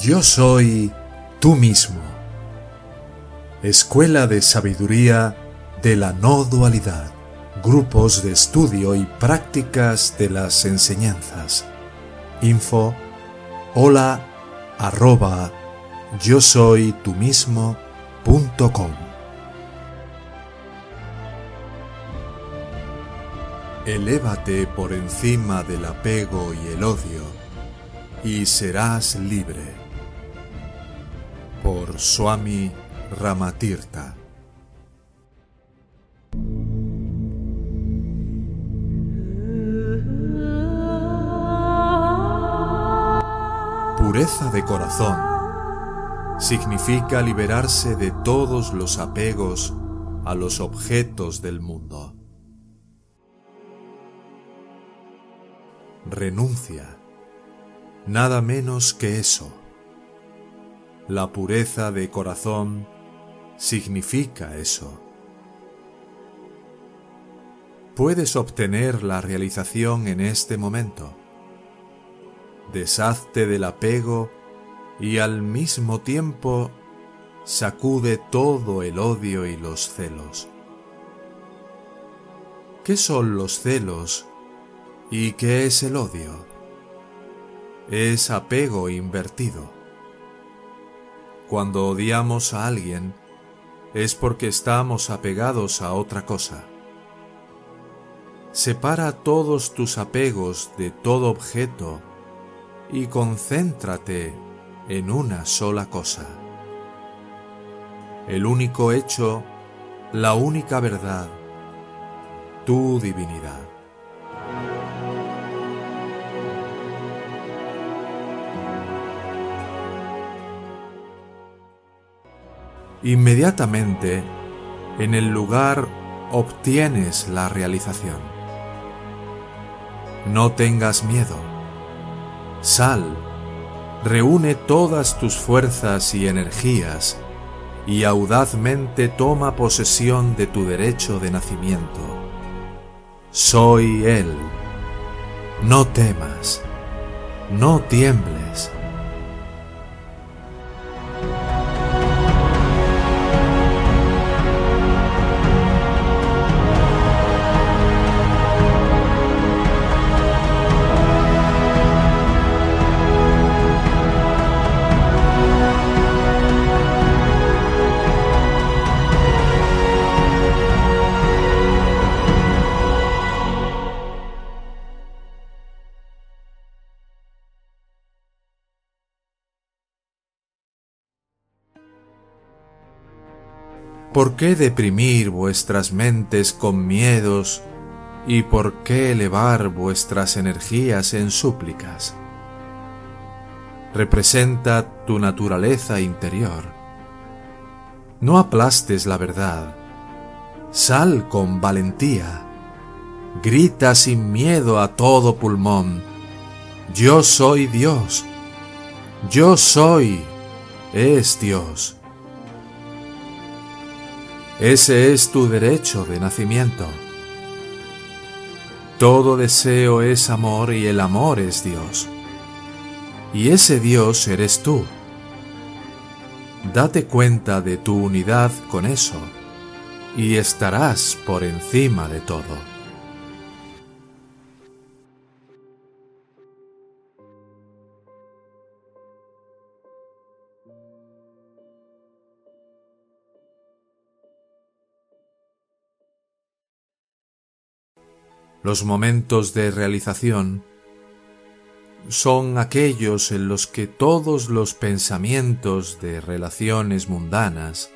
Yo soy tú mismo. Escuela de Sabiduría de la No Dualidad. Grupos de estudio y prácticas de las enseñanzas. Info hola arroba yo soy tú mismo com. Elévate por encima del apego y el odio y serás libre. Por Swami Ramatirtha. Pureza de corazón significa liberarse de todos los apegos a los objetos del mundo. Renuncia, nada menos que eso. La pureza de corazón significa eso. Puedes obtener la realización en este momento deshazte del apego y al mismo tiempo sacude todo el odio y los celos. ¿Qué son los celos y qué es el odio? Es apego invertido. Cuando odiamos a alguien es porque estamos apegados a otra cosa. Separa todos tus apegos de todo objeto y concéntrate en una sola cosa. El único hecho, la única verdad, tu divinidad. Inmediatamente, en el lugar obtienes la realización. No tengas miedo Sal, reúne todas tus fuerzas y energías y audazmente toma posesión de tu derecho de nacimiento. Soy Él. No temas, no tiembles. ¿Por qué deprimir vuestras mentes con miedos y por qué elevar vuestras energías en súplicas? Representa tu naturaleza interior. No aplastes la verdad. Sal con valentía. Grita sin miedo a todo pulmón. Yo soy Dios. Yo soy. Es Dios. Ese es tu derecho de nacimiento. Todo deseo es amor y el amor es Dios. Y ese Dios eres tú. Date cuenta de tu unidad con eso y estarás por encima de todo. Los momentos de realización son aquellos en los que todos los pensamientos de relaciones mundanas,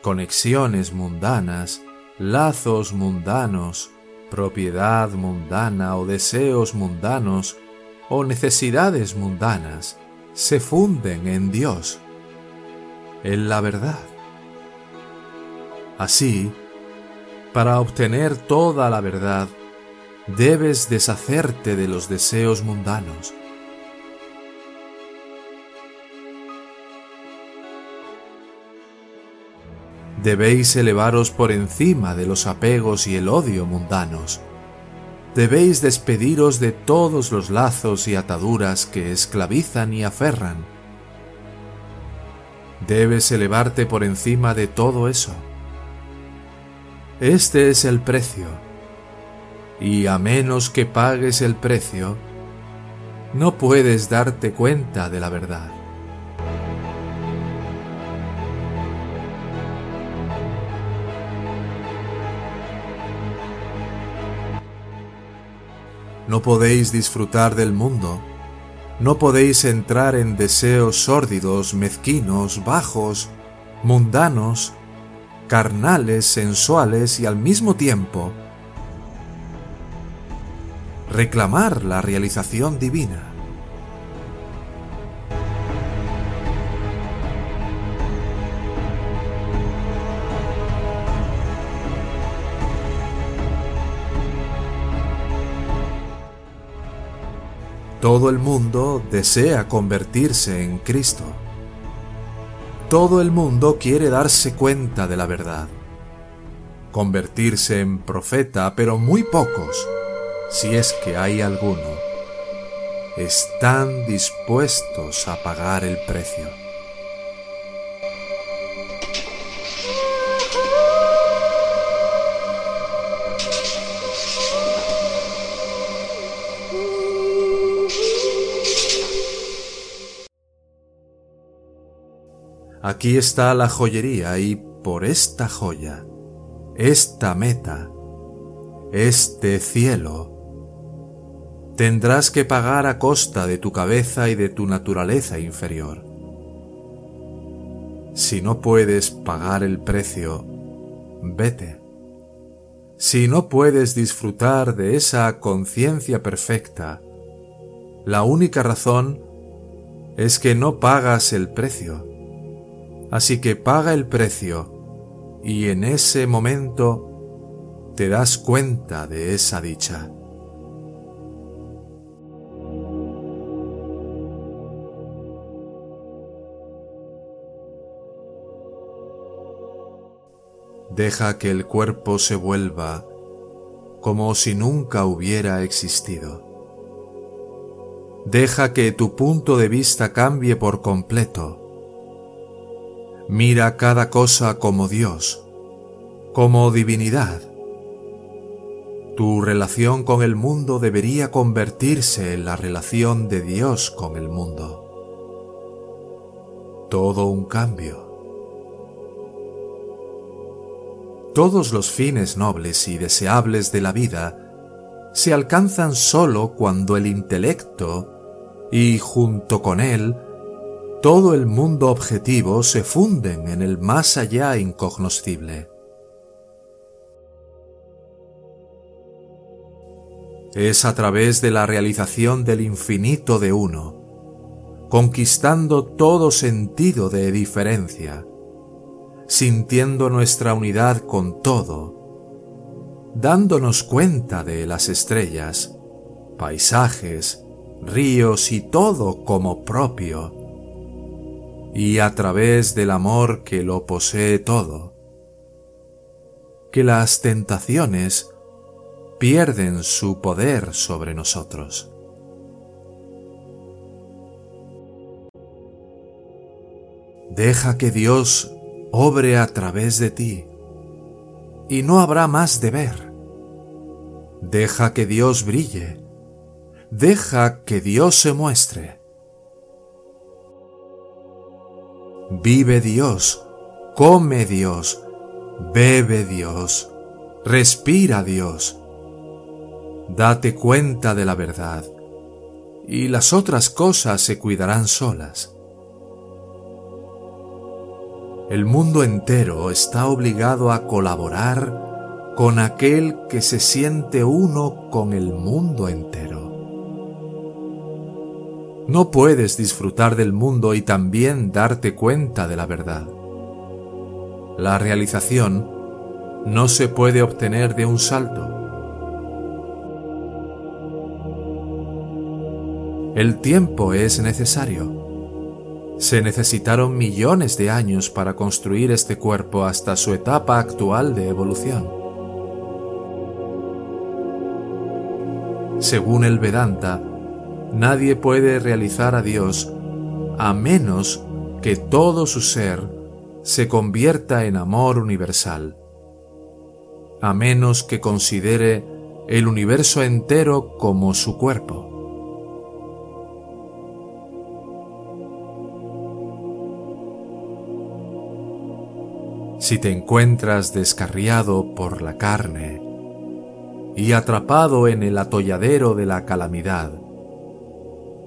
conexiones mundanas, lazos mundanos, propiedad mundana o deseos mundanos o necesidades mundanas se funden en Dios, en la verdad. Así, para obtener toda la verdad, debes deshacerte de los deseos mundanos. Debéis elevaros por encima de los apegos y el odio mundanos. Debéis despediros de todos los lazos y ataduras que esclavizan y aferran, Debes elevarte por encima de todo eso. Este es el precio. Y a menos que pagues el precio, no puedes darte cuenta de la verdad. No podéis disfrutar del mundo, no podéis entrar en deseos sórdidos, mezquinos, bajos, mundanos, carnales, sensuales y al mismo tiempo reclamar la realización divina. Todo el mundo desea convertirse en Cristo. Todo el mundo quiere darse cuenta de la verdad. Convertirse en profeta, pero muy pocos, si es que hay alguno, están dispuestos a pagar el precio. Aquí está la joyería y por esta joya, esta meta, este cielo, tendrás que pagar a costa de tu cabeza y de tu naturaleza inferior. Si no puedes pagar el precio, vete. Si no puedes disfrutar de esa conciencia perfecta, la única razón es que no pagas el precio Así que paga el precio y en ese momento te das cuenta de esa dicha. Deja que el cuerpo se vuelva como si nunca hubiera existido. Deja que tu punto de vista cambie por completo Mira cada cosa como Dios, como divinidad. Tu relación con el mundo debería convertirse en la relación de Dios con el mundo. Todo un cambio. Todos los fines nobles y deseables de la vida se alcanzan sólo cuando el intelecto y junto con él todo el mundo objetivo se funden en el más allá incognoscible. Es a través de la realización del infinito de uno, conquistando todo sentido de diferencia, sintiendo nuestra unidad con todo, dándonos cuenta de las estrellas, paisajes, ríos y todo como propio, y a través del amor que lo posee todo, que las tentaciones pierden su poder sobre nosotros. Deja que Dios obre a través de ti y no habrá más de ver. Deja que Dios brille. Deja que Dios se muestre. Vive Dios, come Dios, bebe Dios, respira Dios. Date cuenta de la verdad y las otras cosas se cuidarán solas. El mundo entero está obligado a colaborar con aquel que se siente uno con el mundo entero. No puedes disfrutar del mundo y también darte cuenta de la verdad. La realización no se puede obtener de un salto. El tiempo es necesario. Se necesitaron millones de años para construir este cuerpo hasta su etapa actual de evolución. Según el Vedanta, Nadie puede realizar a Dios a menos que todo su ser se convierta en amor universal, a menos que considere el universo entero como su cuerpo. Si te encuentras descarriado por la carne y atrapado en el atolladero de la calamidad,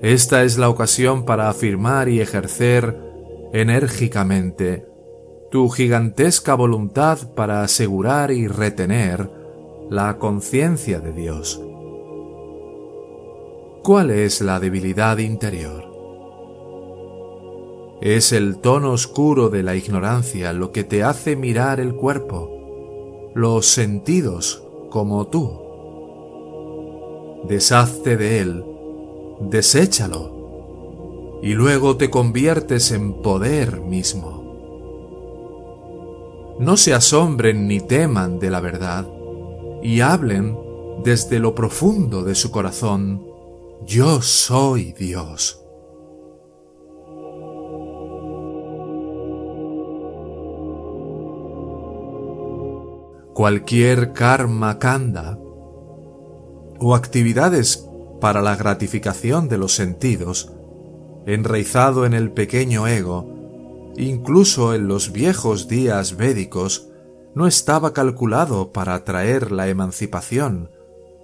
esta es la ocasión para afirmar y ejercer enérgicamente tu gigantesca voluntad para asegurar y retener la conciencia de Dios. ¿Cuál es la debilidad interior? Es el tono oscuro de la ignorancia lo que te hace mirar el cuerpo, los sentidos como tú. Deshazte de él, deséchalo, y luego te conviertes en poder mismo. No se asombren ni teman de la verdad, y hablen desde lo profundo de su corazón, yo soy Dios. Cualquier karma kanda o actividades para la gratificación de los sentidos, enraizado en el pequeño ego, incluso en los viejos días védicos, no estaba calculado para traer la emancipación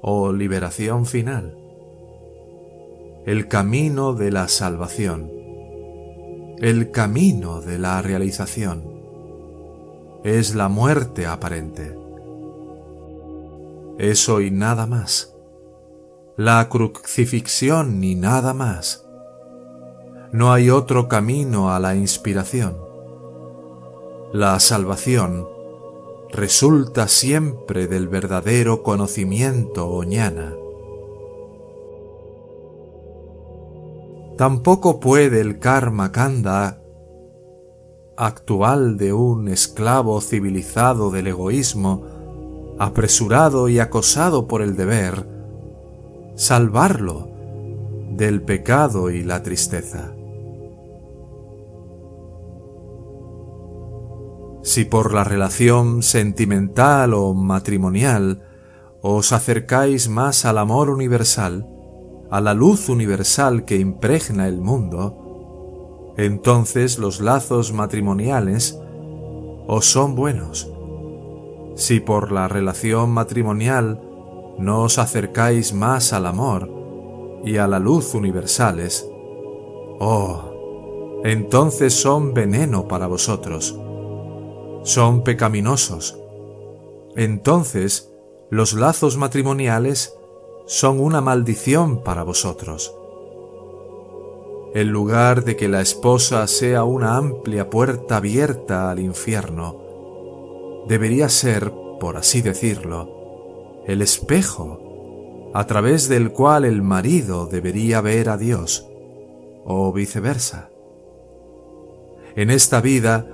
o liberación final. El camino de la salvación, el camino de la realización, es la muerte aparente. Eso y nada más. La crucifixión ni nada más. No hay otro camino a la inspiración. La salvación resulta siempre del verdadero conocimiento oñana. Tampoco puede el karma kanda actual de un esclavo civilizado del egoísmo, apresurado y acosado por el deber, salvarlo del pecado y la tristeza. Si por la relación sentimental o matrimonial os acercáis más al amor universal, a la luz universal que impregna el mundo, entonces los lazos matrimoniales os son buenos. Si por la relación matrimonial no os acercáis más al amor y a la luz universales, oh, entonces son veneno para vosotros, son pecaminosos. Entonces los lazos matrimoniales son una maldición para vosotros en lugar de que la esposa sea una amplia puerta abierta al infierno, debería ser, por así decirlo, el espejo a través del cual el marido debería ver a Dios, o viceversa. En esta vida,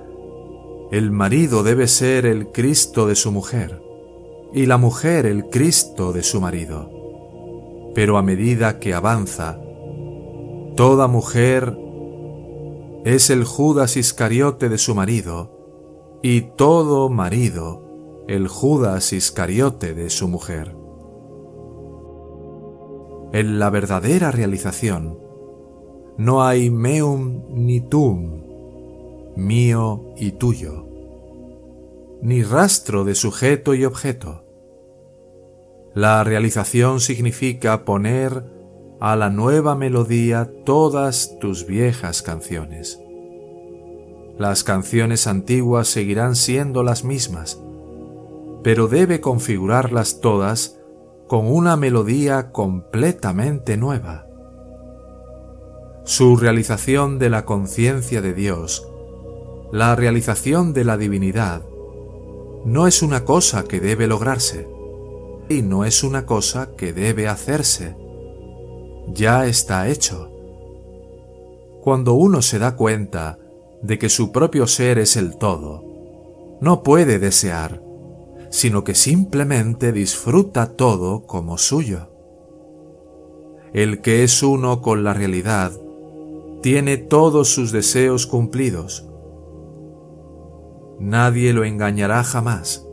el marido debe ser el Cristo de su mujer y la mujer el Cristo de su marido. Pero a medida que avanza, Toda mujer es el Judas Iscariote de su marido, y todo marido el Judas Iscariote de su mujer. En la verdadera realización no hay meum ni tum, mío y tuyo, ni rastro de sujeto y objeto. La realización significa poner a la nueva melodía todas tus viejas canciones. Las canciones antiguas seguirán siendo las mismas, pero debe configurarlas todas con una melodía completamente nueva. Su realización de la conciencia de Dios, la realización de la divinidad, no es una cosa que debe lograrse, y no es una cosa que debe hacerse, ya está hecho. Cuando uno se da cuenta de que su propio ser es el todo, no puede desear, sino que simplemente disfruta todo como suyo. El que es uno con la realidad tiene todos sus deseos cumplidos. Nadie lo engañará jamás.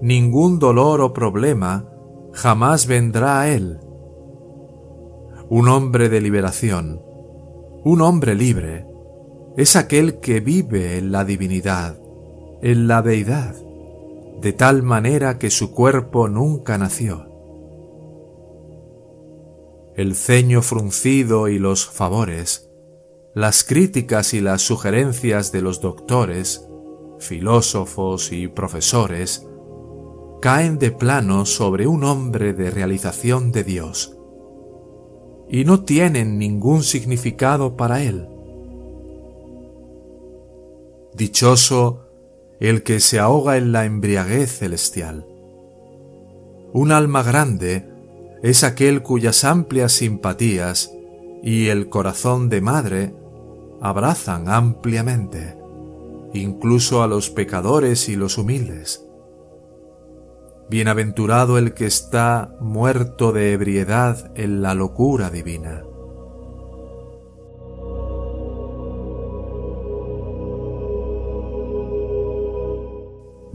Ningún dolor o problema jamás vendrá a él. Un hombre de liberación, un hombre libre, es aquel que vive en la divinidad, en la deidad, de tal manera que su cuerpo nunca nació. El ceño fruncido y los favores, las críticas y las sugerencias de los doctores, filósofos y profesores, caen de plano sobre un hombre de realización de Dios y no tienen ningún significado para él. Dichoso el que se ahoga en la embriaguez celestial. Un alma grande es aquel cuyas amplias simpatías y el corazón de madre abrazan ampliamente, incluso a los pecadores y los humildes. Bienaventurado el que está muerto de ebriedad en la locura divina.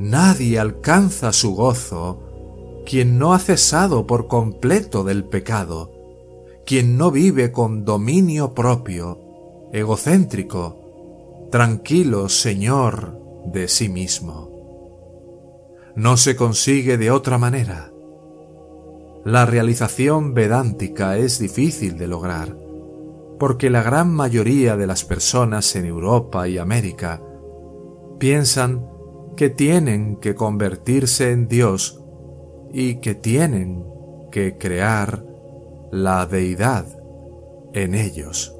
Nadie alcanza su gozo quien no ha cesado por completo del pecado, quien no vive con dominio propio, egocéntrico, tranquilo señor de sí mismo. No se consigue de otra manera. La realización vedántica es difícil de lograr, porque la gran mayoría de las personas en Europa y América piensan que tienen que convertirse en Dios y que tienen que crear la deidad en ellos.